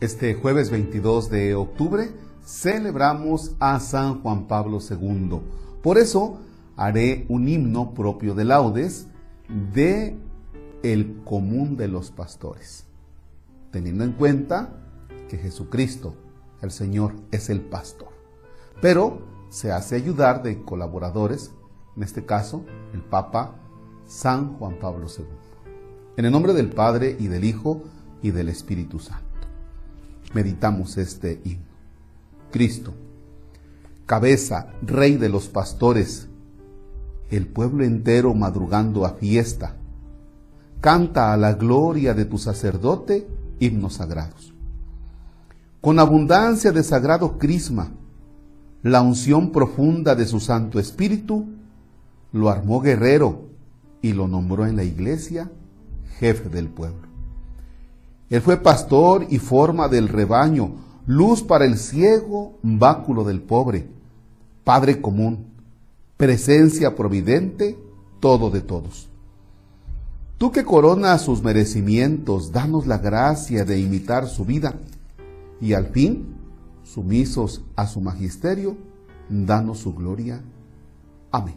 Este jueves 22 de octubre celebramos a San Juan Pablo II. Por eso haré un himno propio de laudes de el común de los pastores, teniendo en cuenta que Jesucristo, el Señor, es el pastor. Pero se hace ayudar de colaboradores, en este caso el Papa San Juan Pablo II. En el nombre del Padre y del Hijo y del Espíritu Santo. Meditamos este himno. Cristo, cabeza, rey de los pastores, el pueblo entero madrugando a fiesta, canta a la gloria de tu sacerdote himnos sagrados. Con abundancia de sagrado crisma, la unción profunda de su Santo Espíritu, lo armó guerrero y lo nombró en la iglesia jefe del pueblo. Él fue pastor y forma del rebaño, luz para el ciego, báculo del pobre, Padre común, presencia providente, todo de todos. Tú que coronas sus merecimientos, danos la gracia de imitar su vida y al fin, sumisos a su magisterio, danos su gloria. Amén.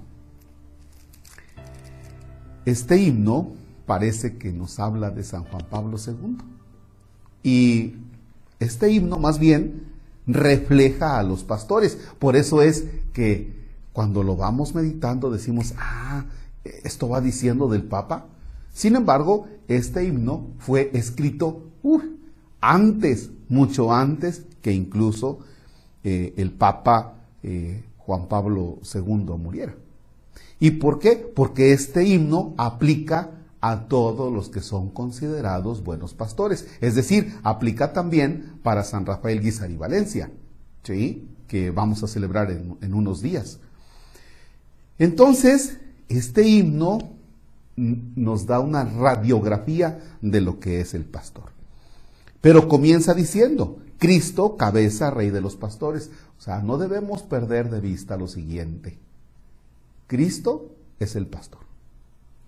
Este himno parece que nos habla de San Juan Pablo II. Y este himno más bien refleja a los pastores. Por eso es que cuando lo vamos meditando decimos, ah, esto va diciendo del Papa. Sin embargo, este himno fue escrito antes, mucho antes que incluso eh, el Papa eh, Juan Pablo II muriera. ¿Y por qué? Porque este himno aplica a todos los que son considerados buenos pastores. Es decir, aplica también para San Rafael Guizar y Valencia, ¿sí? que vamos a celebrar en, en unos días. Entonces, este himno nos da una radiografía de lo que es el pastor. Pero comienza diciendo, Cristo, cabeza, rey de los pastores. O sea, no debemos perder de vista lo siguiente. Cristo es el pastor.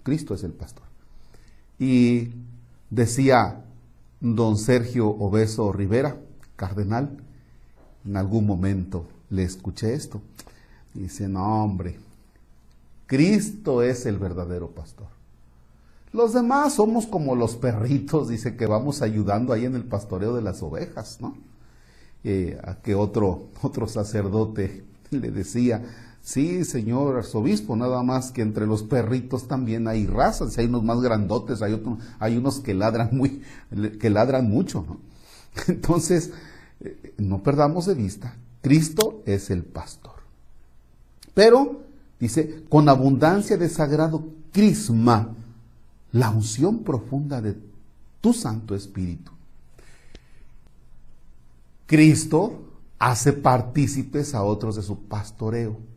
Cristo es el pastor. Y decía don Sergio Obeso Rivera, cardenal, en algún momento le escuché esto. Dice, no hombre, Cristo es el verdadero pastor. Los demás somos como los perritos, dice que vamos ayudando ahí en el pastoreo de las ovejas, ¿no? Eh, a que otro, otro sacerdote le decía, Sí, señor arzobispo, nada más que entre los perritos también hay razas, hay unos más grandotes, hay, hay unos que ladran muy, que ladran mucho. Entonces, eh, no perdamos de vista, Cristo es el pastor. Pero, dice, con abundancia de sagrado crisma, la unción profunda de tu Santo Espíritu. Cristo hace partícipes a otros de su pastoreo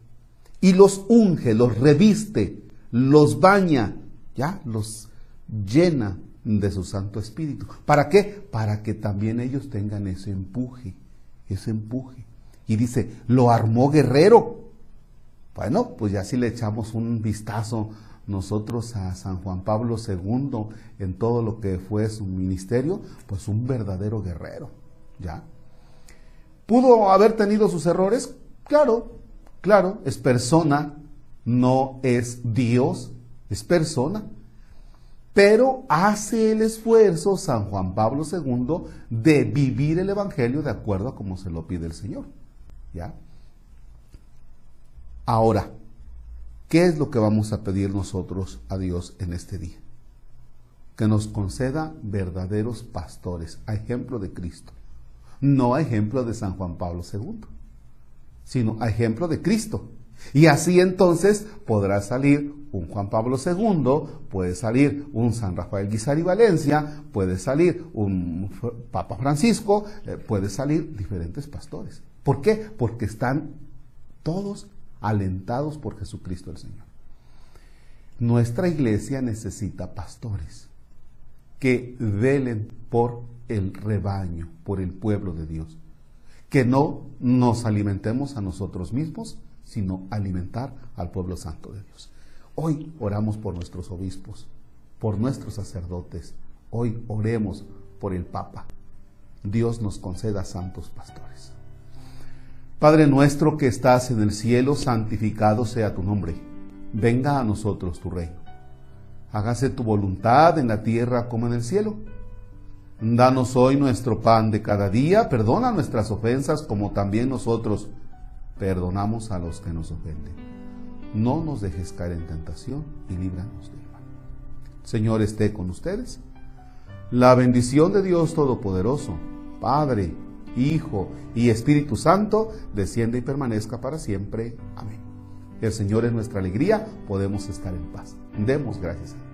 y los unge, los reviste, los baña, ya los llena de su Santo Espíritu. ¿Para qué? Para que también ellos tengan ese empuje, ese empuje. Y dice, lo armó guerrero. Bueno, pues ya si le echamos un vistazo nosotros a San Juan Pablo II en todo lo que fue su ministerio, pues un verdadero guerrero, ¿ya? ¿Pudo haber tenido sus errores? Claro, Claro, es persona, no es Dios, es persona. Pero hace el esfuerzo San Juan Pablo II de vivir el Evangelio de acuerdo a como se lo pide el Señor. ¿Ya? Ahora, ¿qué es lo que vamos a pedir nosotros a Dios en este día? Que nos conceda verdaderos pastores, a ejemplo de Cristo, no a ejemplo de San Juan Pablo II sino a ejemplo de Cristo. Y así entonces podrá salir un Juan Pablo II, puede salir un San Rafael Guizar y Valencia, puede salir un Papa Francisco, eh, puede salir diferentes pastores. ¿Por qué? Porque están todos alentados por Jesucristo el Señor. Nuestra iglesia necesita pastores que velen por el rebaño, por el pueblo de Dios que no nos alimentemos a nosotros mismos, sino alimentar al pueblo santo de Dios. Hoy oramos por nuestros obispos, por nuestros sacerdotes, hoy oremos por el Papa, Dios nos conceda santos pastores. Padre nuestro que estás en el cielo, santificado sea tu nombre. Venga a nosotros tu reino. Hágase tu voluntad en la tierra como en el cielo. Danos hoy nuestro pan de cada día, perdona nuestras ofensas como también nosotros perdonamos a los que nos ofenden. No nos dejes caer en tentación y líbranos del mal. Señor esté con ustedes. La bendición de Dios Todopoderoso, Padre, Hijo y Espíritu Santo, desciende y permanezca para siempre. Amén. El Señor es nuestra alegría, podemos estar en paz. Demos gracias a Dios.